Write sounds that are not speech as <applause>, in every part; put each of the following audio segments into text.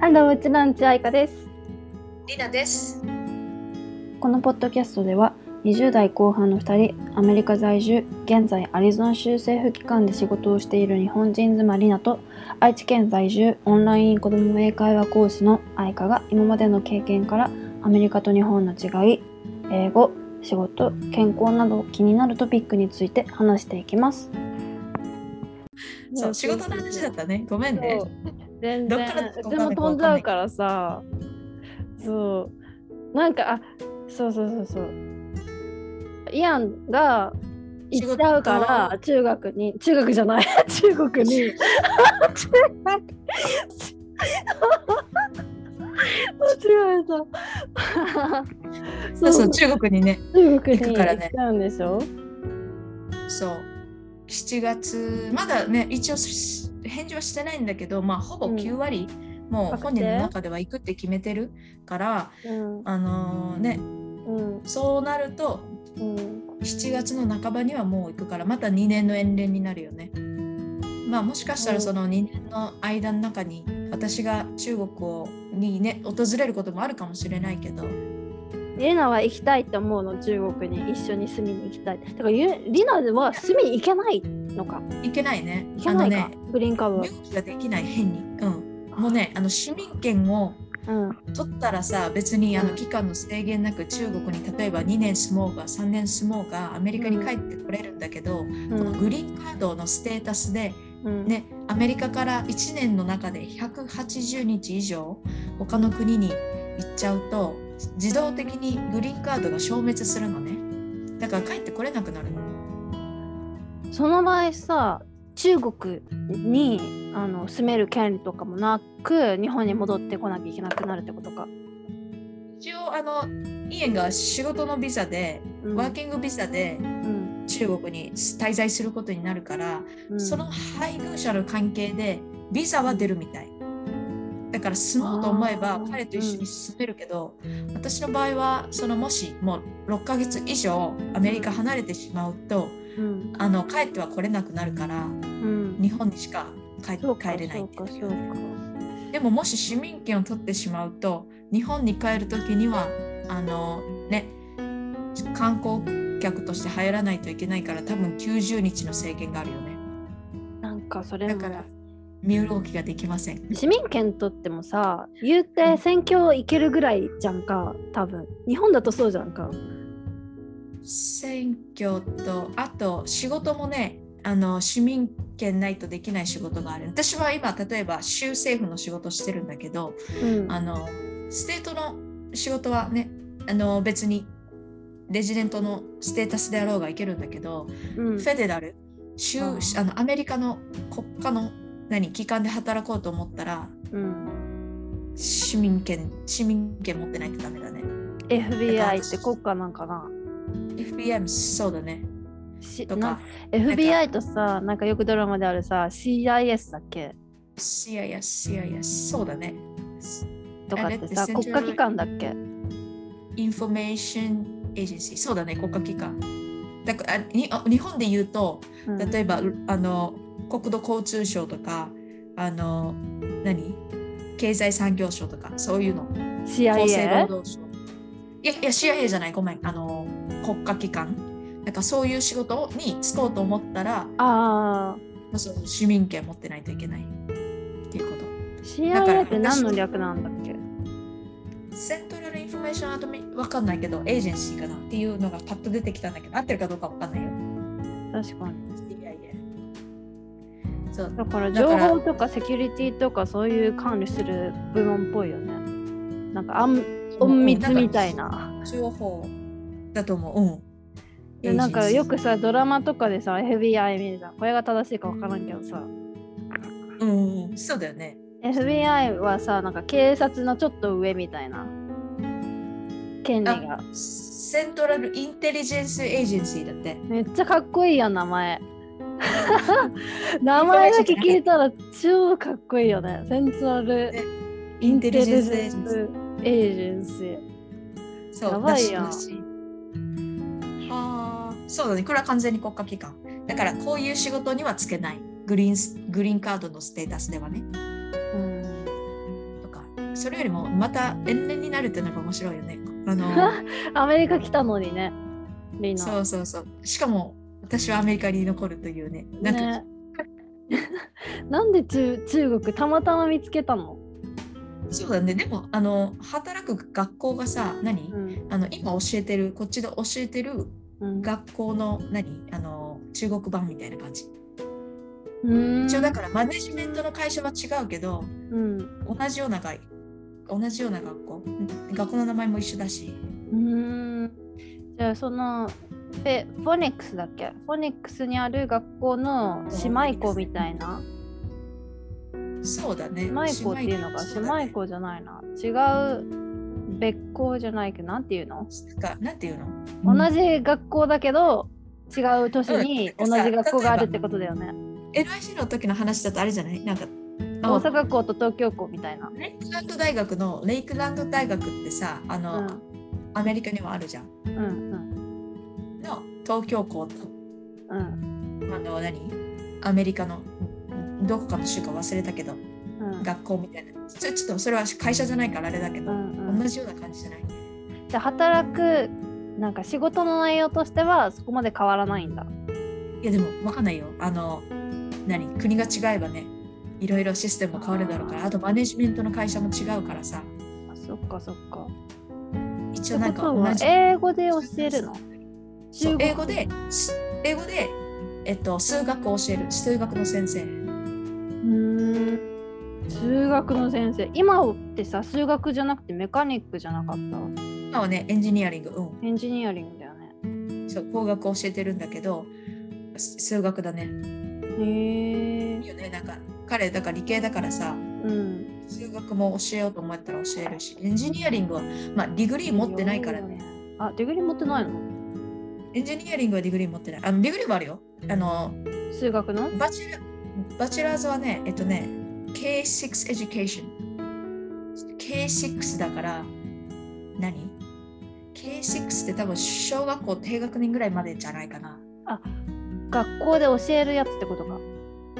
ハロー、うちランチ愛花です。りなです。このポッドキャストでは、20代後半の2人、アメリカ在住、現在アリゾナ州政府機関で仕事をしている日本人妻リナと、愛知県在住、オンライン子ども英会話講師の愛花が今までの経験から、アメリカと日本の違い、英語、仕事、健康など気になるトピックについて話していきます。そう、仕事の話だったね。ごめんね。全然。でも飛んじゃうからさ。そう。なんかあそうそうそうそう。イアンが行っちゃうから中学に。中学じゃない。<laughs> 中国に。中学間違えた。<laughs> そうそう、中国にね。中国に行くからね。行っちゃうんでしょ？そう。7月、まだね、一応し返事はしてないんだけど、まあ、ほぼうん。9割、もう本人の中では行くって決めてるから、うん。あのーね、うん。そうなると、うん。7月の半ばにはもう行くから、また2年の遠恋になるよね。まあもしかしたらその2年の間の中に私が中国をにね訪れることもあるかもしれないけどリナは行きたいって思うの中国に一緒に住みに行きたい。だからゆリナは住みに行けないのか。行けないね。行けないか、ねグリーンカード身動きができない変に。うん。もうねあの市民権をうん。取ったらさ別にあのうん期間の制限なく中国に例えば2年住もうが3年住もうがアメリカに帰ってこれるんだけど、このグリーンカードのステータスでうん。ね、アメリカから1年の中で180日以上他の国に行っちゃうと自動的にグリーンカードが消滅するのね。だから帰ってこれなくなるの。その場合さ中国にあの住める権利とかもなく日本に戻ってこなきゃいけなくなるってことか、一応あのイエンが仕事のビザで、うん。ワーキングビザでうん。中国に滞在することになるから、うん。その配偶者の関係でビザは出るみたいだから住もうと思えば彼と一緒に住めるけど、私の場合はそのもしもう6ヶ月以上アメリカ離れてしまうとうん。あの帰っては来れなくなるからうん。日本にしか帰帰れないでももし市民権を取ってしまうと日本に帰る時にはあのね観光客として入らないといけないから多分90日の制限があるよね。なんかそれもだから身動きができません。市民権取ってもさ言うて選挙行けるぐらいじゃんか多分。日本だとそうじゃんか。選挙とあと仕事もねあの市民権ないとできない仕事がある。私は今例えば州政府の仕事してるんだけどうん。あの state の仕事はねあの別に resident のステータスであろうがいけるんだけど、うん。フェデラル州あのアメリカの国家の何機関で働こうと思ったらうん。市民権市民権持ってないとダメだね。FBI って国家なんかな？FBM そうだね。とか FBI とさなんかよくドラマであるさ CIS だっけ？CIS CIS そうだね。とかってさ国家機関だっけ？Information Agency そうだね国家機関。だからあにあ日本で言うとうん。例えば、あの国土交通省とかあの何？経済産業省とかそういうの。厚生労 CIA? 働省。いやいや CIA じゃない。ごめん。あの国家機関。なんかそういう仕事に就こうと思ったらあその市民権持ってないといけない。っていうこと。CIA って何の略なんだっけ？ Central Information Admi わかんないけど Agency かな。っていうのがパッと出てきたんだけど合ってるかどうかわかんないよ。確かに。CIA そう。だから情報とかセキュリティとかそういう管理する部門っぽいよね。なんかあん隠密みたいな。情報だと思う。うん。でなんかよくさドラマとかでさ FBI 見るじゃん。これが正しいか分からんけどさ。うんうん、そうだよね。FBI はさなんか警察のちょっと上みたいな。権利が。セントラルインテリジェンスエージェンシーだって。めっちゃかっこいいやん名前名前だけ聞いたら超かっこいいよねセントラルねインテリジェンスエージェンシエーそうやばいやんらしいらしいはあ、そうだね。これは完全に国家機関。だからこういう仕事にはつけない。グリーンスグリーンカードのステータスではね。うんとか。それよりもまた遠恋になるっていうのが面白いよね。あの <laughs> アメリカ来たのにね。そうそうそう。しかも私はアメリカに残るというね。なんか、ね <laughs> なんで中中国たまたま見つけたの、そうだね。でもあの働く学校がさ、何、うんあの今教えてるこっちで教えてるうん、学校の何？あの中国版みたいな感じ。一応だからマネジメントの会社は違うけど、うん同じようなが同じような学校。うん学校の名前も一緒だし。うーんじゃあそのフェフォニックスだっけ？フォニックスにある学校の姉妹校みたいな？そうだね。姉妹校っていうのかそうだね。姉妹校じゃないな。違う別校じゃないけどなんていうの、なんかなんていうの？同じ学校だけど違う都市にうん。同じ学校があるってことだよね。LIC の時の話だとあれじゃない？なんかあ大阪校と東京校みたいな。レイクランド大学のレイクランド大学ってさあうの、ん。アメリカにもあるじゃん。うんう東京校とうん。あの何？アメリカのどこかの州か忘れたけどうん。学校みたいな。ちょちょっとそれは会社じゃないからあれだけど、うんうん。同じような感じじゃない？じゃあ働くなんか仕事の内容としてはそこまで変わらないんだ。いやでもわかんないよ。あの何？国が違えばねいろいろシステムも変わるだろうからあとマネジメントの会社も違うからさ。あそっかそっか。一応なんか同じ。英語で教えるの？英語で、す英語で、えっと、数学を教える、数学の先生。うーん。数学の先生。今ってさ数学じゃなくてメカニックじゃなかった？今はね、 engineering、う engineering だよね。ん、そう、工学を教えてるんだけど、す数学だね。へえいいよね、なんか、彼、だから理系だからさ、うん。数学も教えようと思ったら教えるし、 engineering は、まあ、 degree 持ってないからね。あ degree 持ってないの？ engineering は degree 持ってない。あの、 degree はあるよ。あの、数学の？バチ Bachelor's はね、えっとね、K6 Education。K6 だから、何 ?K6 って多分小学校低学年ぐらいまでじゃないかな。学校で教えるやつってことか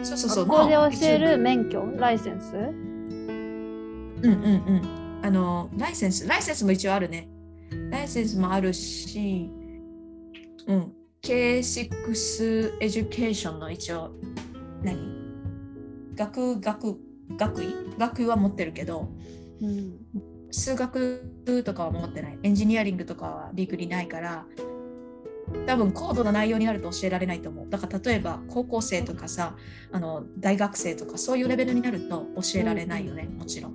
そうそうそう。学校での教える免許？ライセンス？うんうんうん。あの、ライセンス、ライセンスも一応あるね。ライセンスもあるし、うん。K6 Education の一応、何？学、学、学位？学位？は持ってるけど、うん数学とかは持ってない。エンジニアリングとかはディグリないから、多分高度な内容になると教えられないと思う。だから例えば高校生とかさ、あの大学生とかそういうレベルになると教えられないよね、もちろん。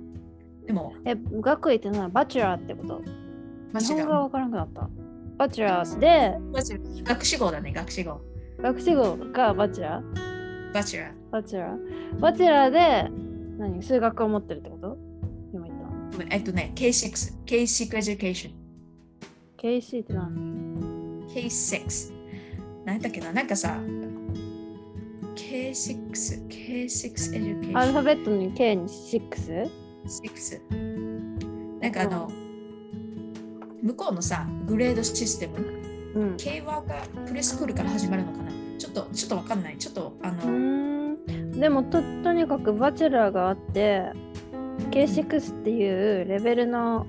でも、え学位って何？バチェラーってこと？マジが日本語が分からなくなったバチェラーで学士号だね、学士号。学士号がバチェラーバチェラー。バチェラーバチェラーで何？数学を持ってるってこと？今言ったえっとね、K6、K6 Education。KC って何？K6。何だっけな？なんかさ、K6、K6 アル Education。ファベットに K に 6? 6。なんかあの、向こうのさ、グレードシステム、うん。K ワーがプレスクールから始まるのかな？ちょっと、ちょっとわかんない。ちょっと、あの、でもととにかくバチェラーがあって K6 っていうレベルの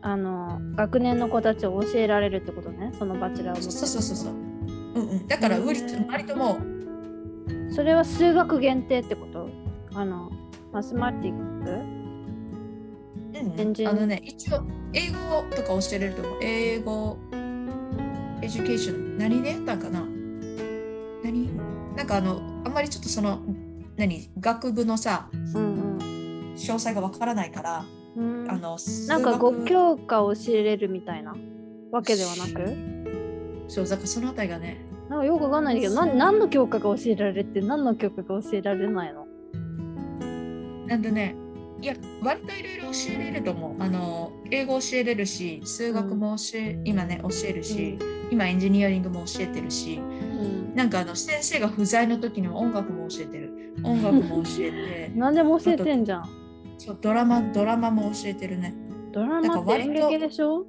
あの学年の子たちを教えられるってことね？そのバチェラーをそうそうそうそう。うんうん。だから、割と割ともう、それは数学限定ってこと？あの mathematic？あのね、一応、英語とか教えれると思う。英語、 education。何でやったんかな？何？なんかあの、あんまりちょっとその、何？学部のさ、うん詳細がわからないから、うん。うんあの、なんか数学5教科を教えれるみたいな？わけではなく？そう、だからそのあたりがね、なんかよくわかんないけどな何の教科が教えられて何の教科が教えられないの？なんでね、いや、割といろいろ教えれると思う。あの、英語教えれるし、数学も教え、今ね、教えるし、今エンジニアリングも教えてるし、うんなんかあの、先生が不在の時には音楽も教えてる。音楽も教えて、<laughs> 何でも教えてんじゃんそうドラマ、ドラマも教えてるね。ドラマって演劇でしょ？